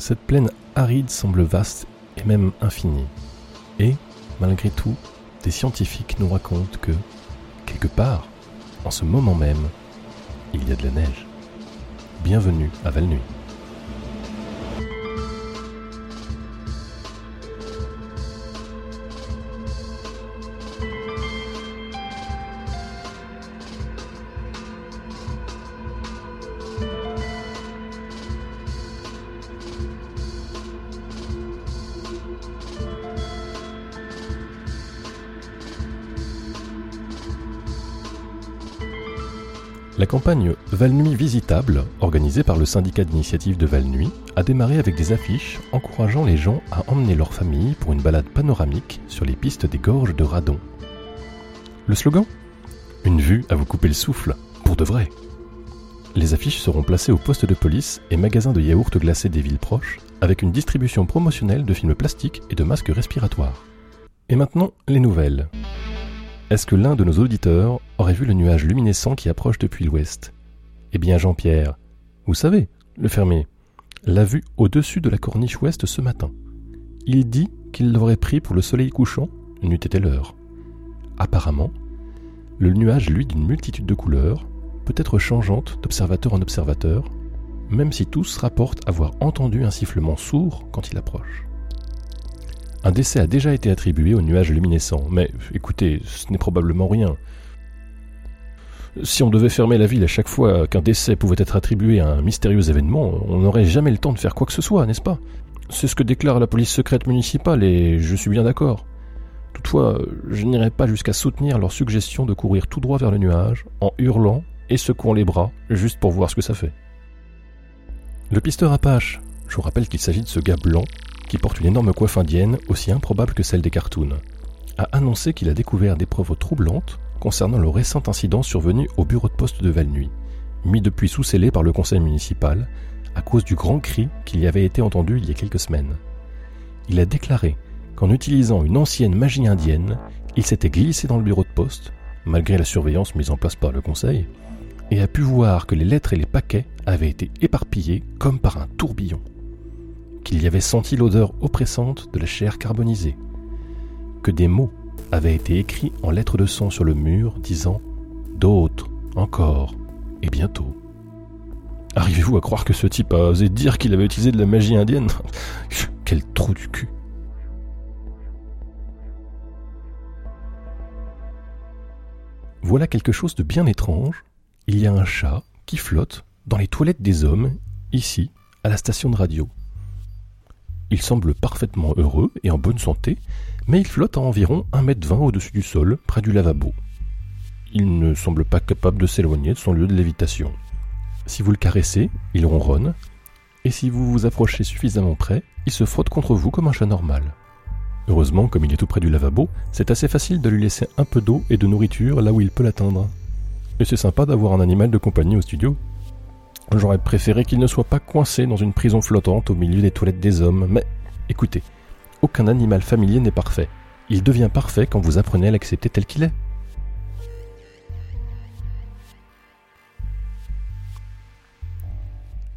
Cette plaine aride semble vaste et même infinie. Et, malgré tout, des scientifiques nous racontent que, quelque part, en ce moment même, il y a de la neige. Bienvenue à Val-Nuit. La campagne Val-Nuit visitable, organisée par le syndicat d'initiative de Val-Nuit, a démarré avec des affiches encourageant les gens à emmener leur famille pour une balade panoramique sur les pistes des gorges de Radon. Le slogan? Une vue à vous couper le souffle, pour de vrai. Les affiches seront placées au poste de police et magasins de yaourts glacés des villes proches, avec une distribution promotionnelle de films plastiques et de masques respiratoires. Et maintenant, les nouvelles. Est-ce que l'un de nos auditeurs aurait vu le nuage luminescent qui approche depuis l'ouest? Eh bien Jean-Pierre, vous savez, le fermier, l'a vu au-dessus de la corniche ouest ce matin. Il dit qu'il l'aurait pris pour le soleil couchant, n'eût été l'heure. Apparemment, le nuage, lui, d'une multitude de couleurs, peut être changeante d'observateur en observateur, même si tous rapportent avoir entendu un sifflement sourd quand il approche. Un décès a déjà été attribué au nuage luminescent, mais écoutez, ce n'est probablement rien. Si on devait fermer la ville à chaque fois qu'un décès pouvait être attribué à un mystérieux événement, on n'aurait jamais le temps de faire quoi que ce soit, n'est-ce pas? C'est ce que déclare la police secrète municipale et je suis bien d'accord. Toutefois, je n'irai pas jusqu'à soutenir leur suggestion de courir tout droit vers le nuage, en hurlant et secouant les bras, juste pour voir ce que ça fait. Le pisteur Apache, je vous rappelle qu'il s'agit de ce gars blanc qui porte une énorme coiffe indienne aussi improbable que celle des cartoons, a annoncé qu'il a découvert des preuves troublantes concernant le récent incident survenu au bureau de poste de Valnuy, mis depuis sous scellé par le conseil municipal à cause du grand cri qu'il y avait été entendu il y a quelques semaines. Il a déclaré qu'en utilisant une ancienne magie indienne, il s'était glissé dans le bureau de poste, malgré la surveillance mise en place par le conseil, et a pu voir que les lettres et les paquets avaient été éparpillés comme par un tourbillon qu'il y avait senti l'odeur oppressante de la chair carbonisée, que des mots avaient été écrits en lettres de sang sur le mur disant d'autres, encore et bientôt. Arrivez-vous à croire que ce type a osé dire qu'il avait utilisé de la magie indienne? Quel trou du cul Voilà quelque chose de bien étrange. Il y a un chat qui flotte dans les toilettes des hommes, ici, à la station de radio. Il semble parfaitement heureux et en bonne santé, mais il flotte à environ 1m20 au-dessus du sol, près du lavabo. Il ne semble pas capable de s'éloigner de son lieu de lévitation. Si vous le caressez, il ronronne, et si vous vous approchez suffisamment près, il se frotte contre vous comme un chat normal. Heureusement, comme il est tout près du lavabo, c'est assez facile de lui laisser un peu d'eau et de nourriture là où il peut l'atteindre. Et c'est sympa d'avoir un animal de compagnie au studio. J'aurais préféré qu'il ne soit pas coincé dans une prison flottante au milieu des toilettes des hommes, mais écoutez, aucun animal familier n'est parfait. Il devient parfait quand vous apprenez à l'accepter tel qu'il est.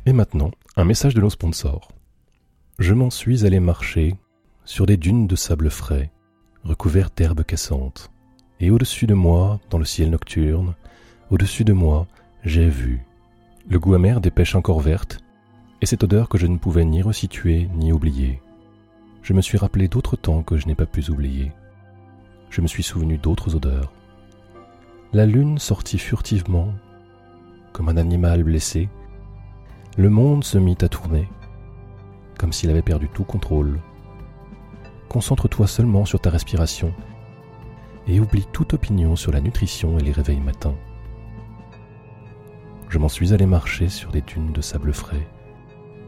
Et maintenant, un message de nos sponsors. Je m'en suis allé marcher sur des dunes de sable frais, recouvertes d'herbes cassantes, et au-dessus de moi, dans le ciel nocturne, au-dessus de moi, j'ai vu le goût amer des pêches encore vertes, et cette odeur que je ne pouvais ni resituer ni oublier. Je me suis rappelé d'autres temps que je n'ai pas pu oublier. Je me suis souvenu d'autres odeurs. La lune sortit furtivement, comme un animal blessé. Le monde se mit à tourner, comme s'il avait perdu tout contrôle. Concentre-toi seulement sur ta respiration et oublie toute opinion sur la nutrition et les réveils matins je m'en suis allé marcher sur des dunes de sable frais,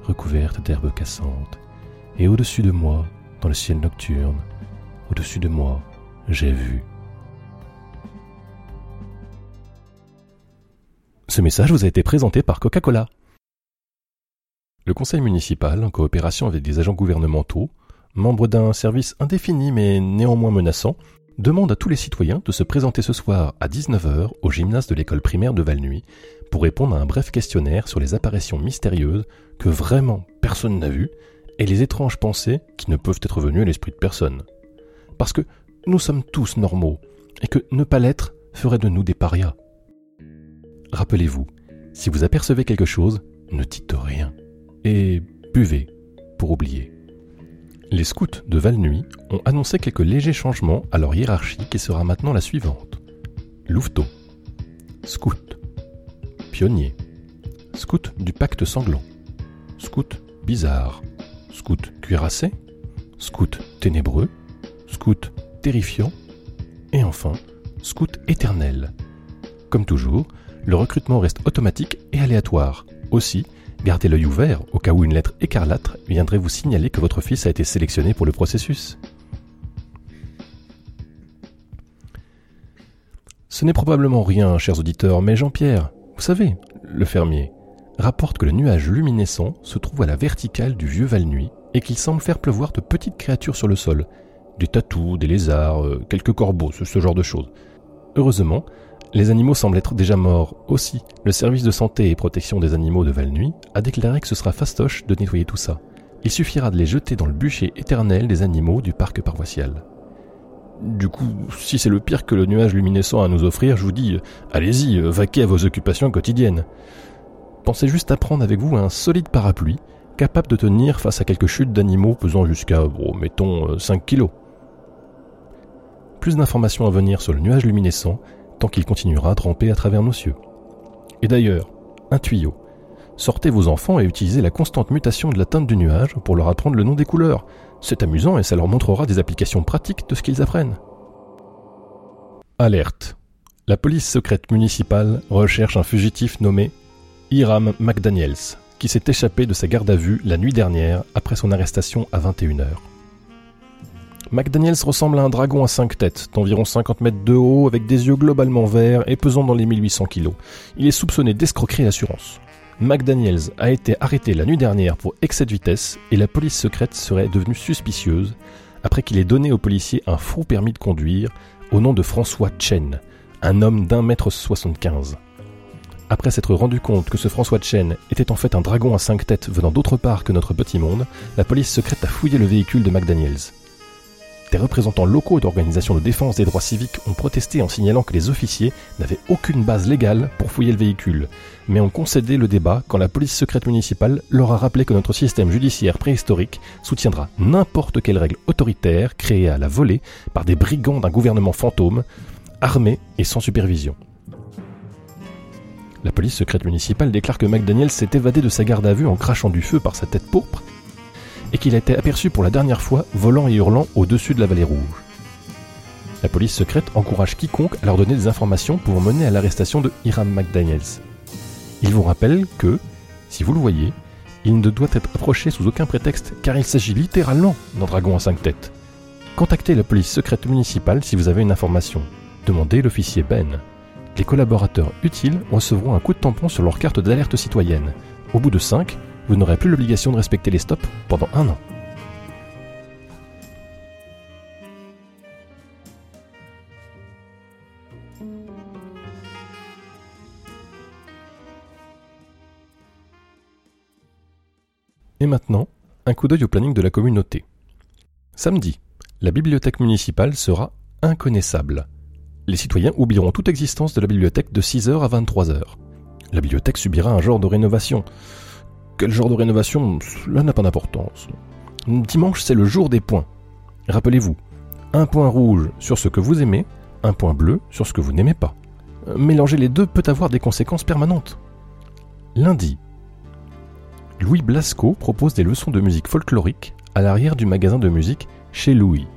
recouvertes d'herbes cassantes, et au-dessus de moi, dans le ciel nocturne, au-dessus de moi, j'ai vu. Ce message vous a été présenté par Coca-Cola. Le conseil municipal, en coopération avec des agents gouvernementaux, membres d'un service indéfini mais néanmoins menaçant, demande à tous les citoyens de se présenter ce soir à 19h au gymnase de l'école primaire de Valnuy pour répondre à un bref questionnaire sur les apparitions mystérieuses que vraiment personne n'a vues et les étranges pensées qui ne peuvent être venues à l'esprit de personne. Parce que nous sommes tous normaux et que ne pas l'être ferait de nous des parias. Rappelez-vous, si vous apercevez quelque chose, ne dites rien et buvez pour oublier. Les scouts de Valnuy ont annoncé quelques légers changements à leur hiérarchie qui sera maintenant la suivante. Louveteau, scout, pionnier, scout du pacte sanglant, scout bizarre, scout cuirassé, scout ténébreux, scout terrifiant, et enfin, scout éternel. Comme toujours, le recrutement reste automatique et aléatoire. Aussi, Gardez l'œil ouvert au cas où une lettre écarlate viendrait vous signaler que votre fils a été sélectionné pour le processus. Ce n'est probablement rien, chers auditeurs, mais Jean-Pierre, vous savez, le fermier, rapporte que le nuage luminescent se trouve à la verticale du vieux Val-Nuit et qu'il semble faire pleuvoir de petites créatures sur le sol. Des tatous, des lézards, euh, quelques corbeaux, ce genre de choses. Heureusement, les animaux semblent être déjà morts. Aussi, le service de santé et protection des animaux de Valnuy a déclaré que ce sera fastoche de nettoyer tout ça. Il suffira de les jeter dans le bûcher éternel des animaux du parc paroissial. Du coup, si c'est le pire que le nuage luminescent a à nous offrir, je vous dis, allez-y, vaquez à vos occupations quotidiennes. Pensez juste à prendre avec vous un solide parapluie, capable de tenir face à quelques chutes d'animaux pesant jusqu'à, mettons, 5 euh, kilos. Plus d'informations à venir sur le nuage luminescent tant qu'il continuera de ramper à travers nos cieux. Et d'ailleurs, un tuyau. Sortez vos enfants et utilisez la constante mutation de la teinte du nuage pour leur apprendre le nom des couleurs. C'est amusant et ça leur montrera des applications pratiques de ce qu'ils apprennent. Alerte. La police secrète municipale recherche un fugitif nommé Hiram McDaniels, qui s'est échappé de sa garde à vue la nuit dernière après son arrestation à 21h. McDaniels ressemble à un dragon à cinq têtes, d'environ 50 mètres de haut, avec des yeux globalement verts et pesant dans les 1800 kilos. Il est soupçonné d'escroquerie assurance. McDaniels a été arrêté la nuit dernière pour excès de vitesse et la police secrète serait devenue suspicieuse après qu'il ait donné au policier un faux permis de conduire au nom de François Chen, un homme d'un mètre 75. Après s'être rendu compte que ce François Chen était en fait un dragon à cinq têtes venant d'autre part que notre petit monde, la police secrète a fouillé le véhicule de McDaniels. Des représentants locaux d'organisations de défense des droits civiques ont protesté en signalant que les officiers n'avaient aucune base légale pour fouiller le véhicule, mais ont concédé le débat quand la police secrète municipale leur a rappelé que notre système judiciaire préhistorique soutiendra n'importe quelle règle autoritaire créée à la volée par des brigands d'un gouvernement fantôme, armés et sans supervision. La police secrète municipale déclare que McDaniel s'est évadé de sa garde à vue en crachant du feu par sa tête pourpre et qu'il a été aperçu pour la dernière fois volant et hurlant au-dessus de la vallée rouge. La police secrète encourage quiconque à leur donner des informations pour mener à l'arrestation de Hiram McDaniels. Il vous rappelle que, si vous le voyez, il ne doit être approché sous aucun prétexte car il s'agit littéralement d'un dragon à cinq têtes. Contactez la police secrète municipale si vous avez une information. Demandez l'officier Ben. Les collaborateurs utiles recevront un coup de tampon sur leur carte d'alerte citoyenne. Au bout de 5, vous n'aurez plus l'obligation de respecter les stops pendant un an. Et maintenant, un coup d'œil au planning de la communauté. Samedi, la bibliothèque municipale sera inconnaissable. Les citoyens oublieront toute existence de la bibliothèque de 6h à 23h. La bibliothèque subira un genre de rénovation. Quel genre de rénovation Cela n'a pas d'importance. Dimanche, c'est le jour des points. Rappelez-vous, un point rouge sur ce que vous aimez, un point bleu sur ce que vous n'aimez pas. Mélanger les deux peut avoir des conséquences permanentes. Lundi, Louis Blasco propose des leçons de musique folklorique à l'arrière du magasin de musique chez Louis.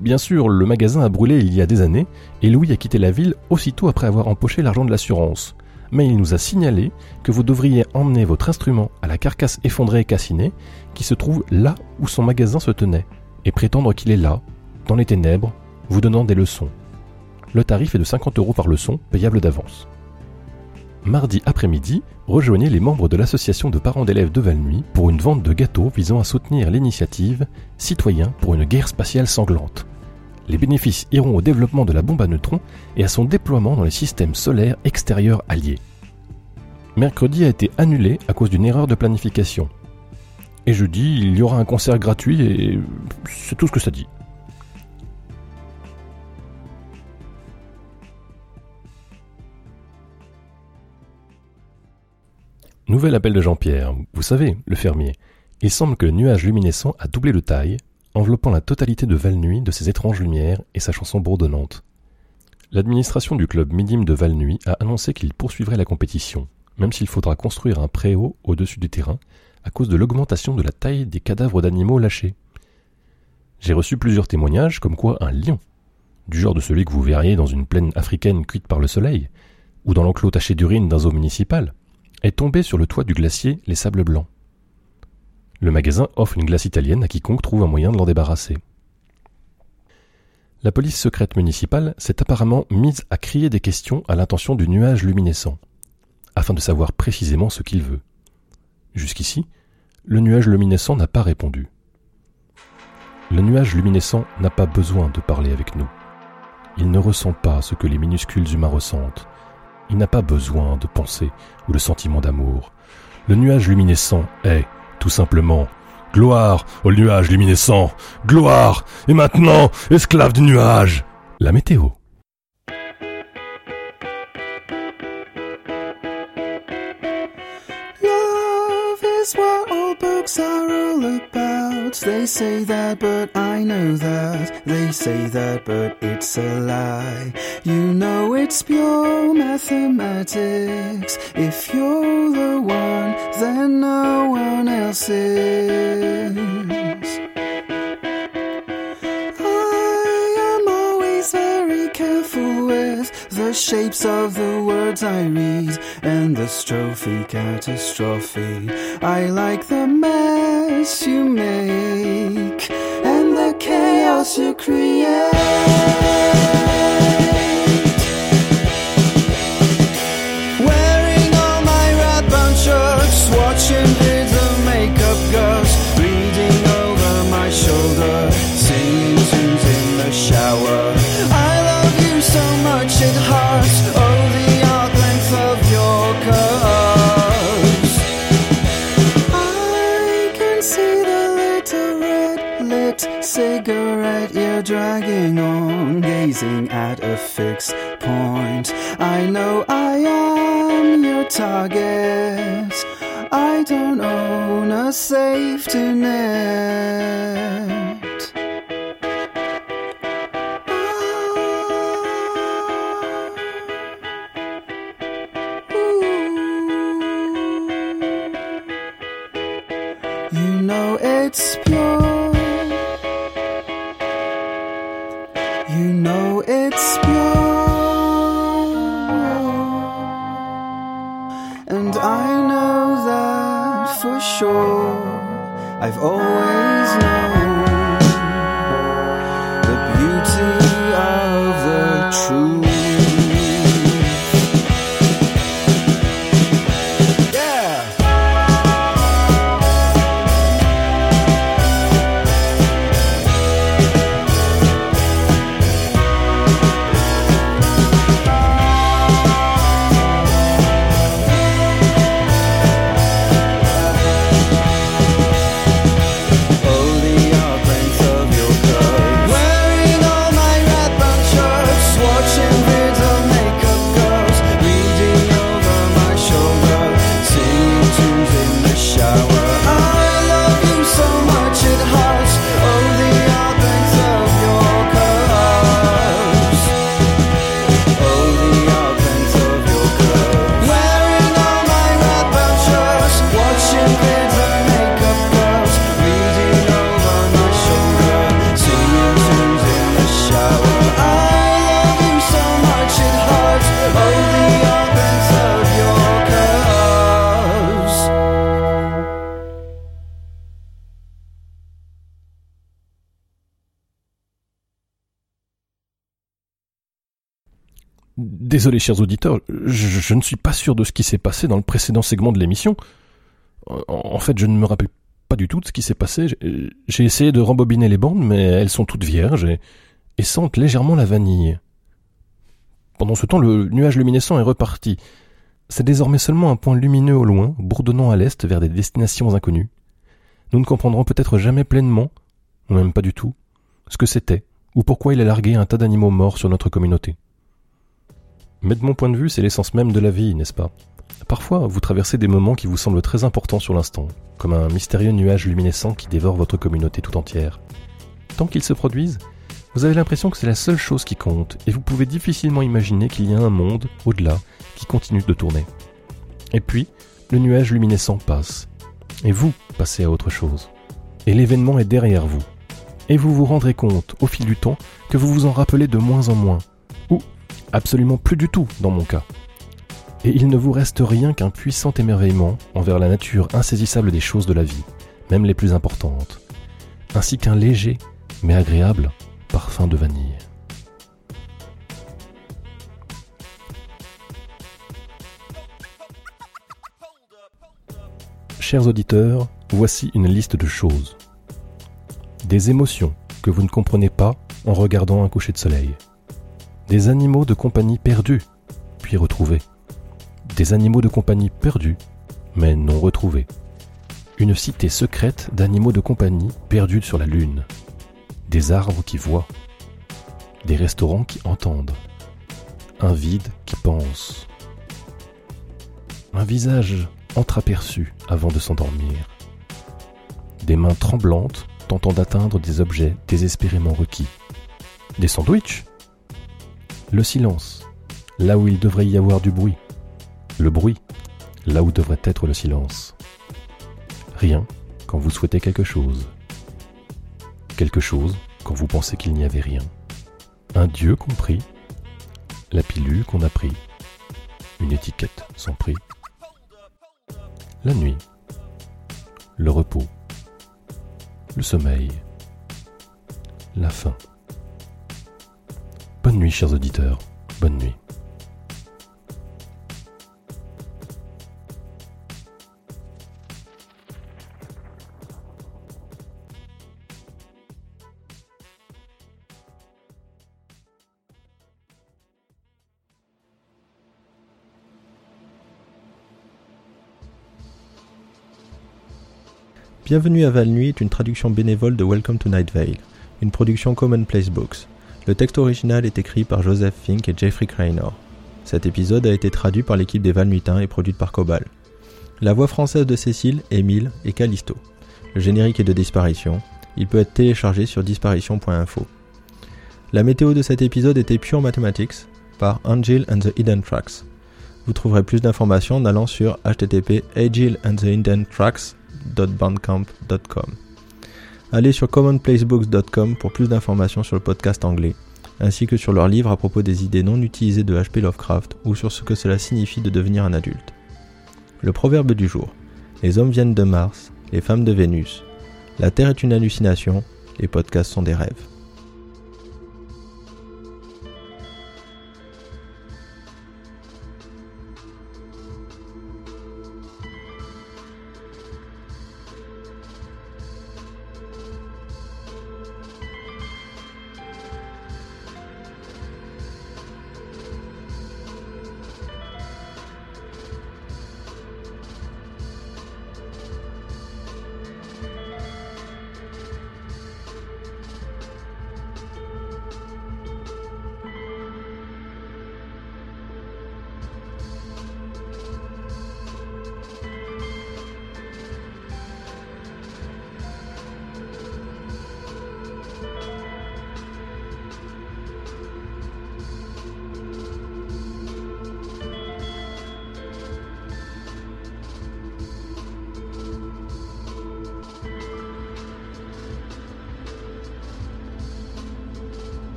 Bien sûr, le magasin a brûlé il y a des années et Louis a quitté la ville aussitôt après avoir empoché l'argent de l'assurance mais il nous a signalé que vous devriez emmener votre instrument à la carcasse effondrée et cassinée qui se trouve là où son magasin se tenait, et prétendre qu'il est là, dans les ténèbres, vous donnant des leçons. Le tarif est de 50 euros par leçon, payable d'avance. Mardi après-midi, rejoignez les membres de l'association de parents d'élèves de Valnuy pour une vente de gâteaux visant à soutenir l'initiative Citoyens pour une guerre spatiale sanglante. Les bénéfices iront au développement de la bombe à neutrons et à son déploiement dans les systèmes solaires extérieurs alliés. Mercredi a été annulé à cause d'une erreur de planification. Et jeudi, il y aura un concert gratuit et c'est tout ce que ça dit. Nouvel appel de Jean-Pierre, vous savez, le fermier. Il semble que le nuage luminescent a doublé de taille, enveloppant la totalité de Val-Nuit de ses étranges lumières et sa chanson bourdonnante. L'administration du club Midim de Val-Nuit a annoncé qu'il poursuivrait la compétition, même s'il faudra construire un préau au-dessus du terrain à cause de l'augmentation de la taille des cadavres d'animaux lâchés. J'ai reçu plusieurs témoignages comme quoi un lion, du genre de celui que vous verriez dans une plaine africaine cuite par le soleil, ou dans l'enclos taché d'urine d'un zoo municipal, est tombé sur le toit du glacier Les Sables Blancs. Le magasin offre une glace italienne à quiconque trouve un moyen de l'en débarrasser. La police secrète municipale s'est apparemment mise à crier des questions à l'intention du nuage luminescent, afin de savoir précisément ce qu'il veut. Jusqu'ici, le nuage luminescent n'a pas répondu. Le nuage luminescent n'a pas besoin de parler avec nous. Il ne ressent pas ce que les minuscules humains ressentent, il n'a pas besoin de pensée ou de sentiment d'amour. Le nuage luminescent est, tout simplement, gloire au nuage luminescent, gloire, et maintenant, esclave du nuage. La météo. They say that, but I know that. They say that, but it's a lie. You know it's pure mathematics. If you're the one, then no one else is. I am always very careful with the shapes of the words I read and the strophe catastrophe. I like the you make and the chaos you create. Gazing at a fixed point. I know I am your target. I don't own a safety net. You know it's pure. And I know that for sure. I've always known Désolé, chers auditeurs, je, ne suis pas sûr de ce qui s'est passé dans le précédent segment de l'émission. En, fait, je ne me rappelle pas du tout de ce qui s'est passé. J'ai- essayé de rembobiner les bandes, mais elles sont toutes vierges et sentent légèrement la vanille. Pendant ce temps, le nuage luminescent est reparti. C'est désormais seulement un point lumineux au loin, bourdonnant à l'est vers des destinations inconnues. Nous ne comprendrons peut-être jamais pleinement, ou même pas du tout, ce que c'était, ou pourquoi il a largué un tas d'animaux morts sur notre communauté. Mais de mon point de vue, c'est l'essence même de la vie, n'est-ce pas? Parfois, vous traversez des moments qui vous semblent très importants sur l'instant, comme un mystérieux nuage luminescent qui dévore votre communauté tout entière. Tant qu'ils se produisent, vous avez l'impression que c'est la seule chose qui compte, et vous pouvez difficilement imaginer qu'il y a un monde, au-delà, qui continue de tourner. Et puis, le nuage luminescent passe, et vous passez à autre chose. Et l'événement est derrière vous. Et vous vous rendrez compte, au fil du temps, que vous vous en rappelez de moins en moins, absolument plus du tout dans mon cas. Et il ne vous reste rien qu'un puissant émerveillement envers la nature insaisissable des choses de la vie, même les plus importantes, ainsi qu'un léger, mais agréable, parfum de vanille. Chers auditeurs, voici une liste de choses. Des émotions que vous ne comprenez pas en regardant un coucher de soleil. Des animaux de compagnie perdus, puis retrouvés. Des animaux de compagnie perdus, mais non retrouvés. Une cité secrète d'animaux de compagnie perdus sur la Lune. Des arbres qui voient, des restaurants qui entendent, un vide qui pense, un visage entreaperçu avant de s'endormir, des mains tremblantes tentant d'atteindre des objets désespérément requis, des sandwichs, le silence, là où il devrait y avoir du bruit, le bruit, là où devrait être le silence. Rien quand vous souhaitez quelque chose quelque chose quand vous pensez qu'il n'y avait rien. Un Dieu compris, la pilule qu'on a pris, une étiquette sans prix, la nuit, le repos, le sommeil, la faim. Chers auditeurs, bonne nuit. Bienvenue à Val Nuit est une traduction bénévole de Welcome to Night Vale, une production Commonplace Books. Le texte original est écrit par Joseph Fink et Jeffrey Cranor. Cet épisode a été traduit par l'équipe des Val Nuitins et produite par Cobal. La voix française de Cécile, Émile et Callisto. Le générique est de Disparition. Il peut être téléchargé sur disparition.info. La météo de cet épisode était Pure Mathematics par Angel and the Hidden Tracks. Vous trouverez plus d'informations en allant sur http Angel Allez sur commonplacebooks.com pour plus d'informations sur le podcast anglais, ainsi que sur leurs livres à propos des idées non utilisées de H.P. Lovecraft ou sur ce que cela signifie de devenir un adulte. Le proverbe du jour. Les hommes viennent de Mars, les femmes de Vénus. La Terre est une hallucination, les podcasts sont des rêves.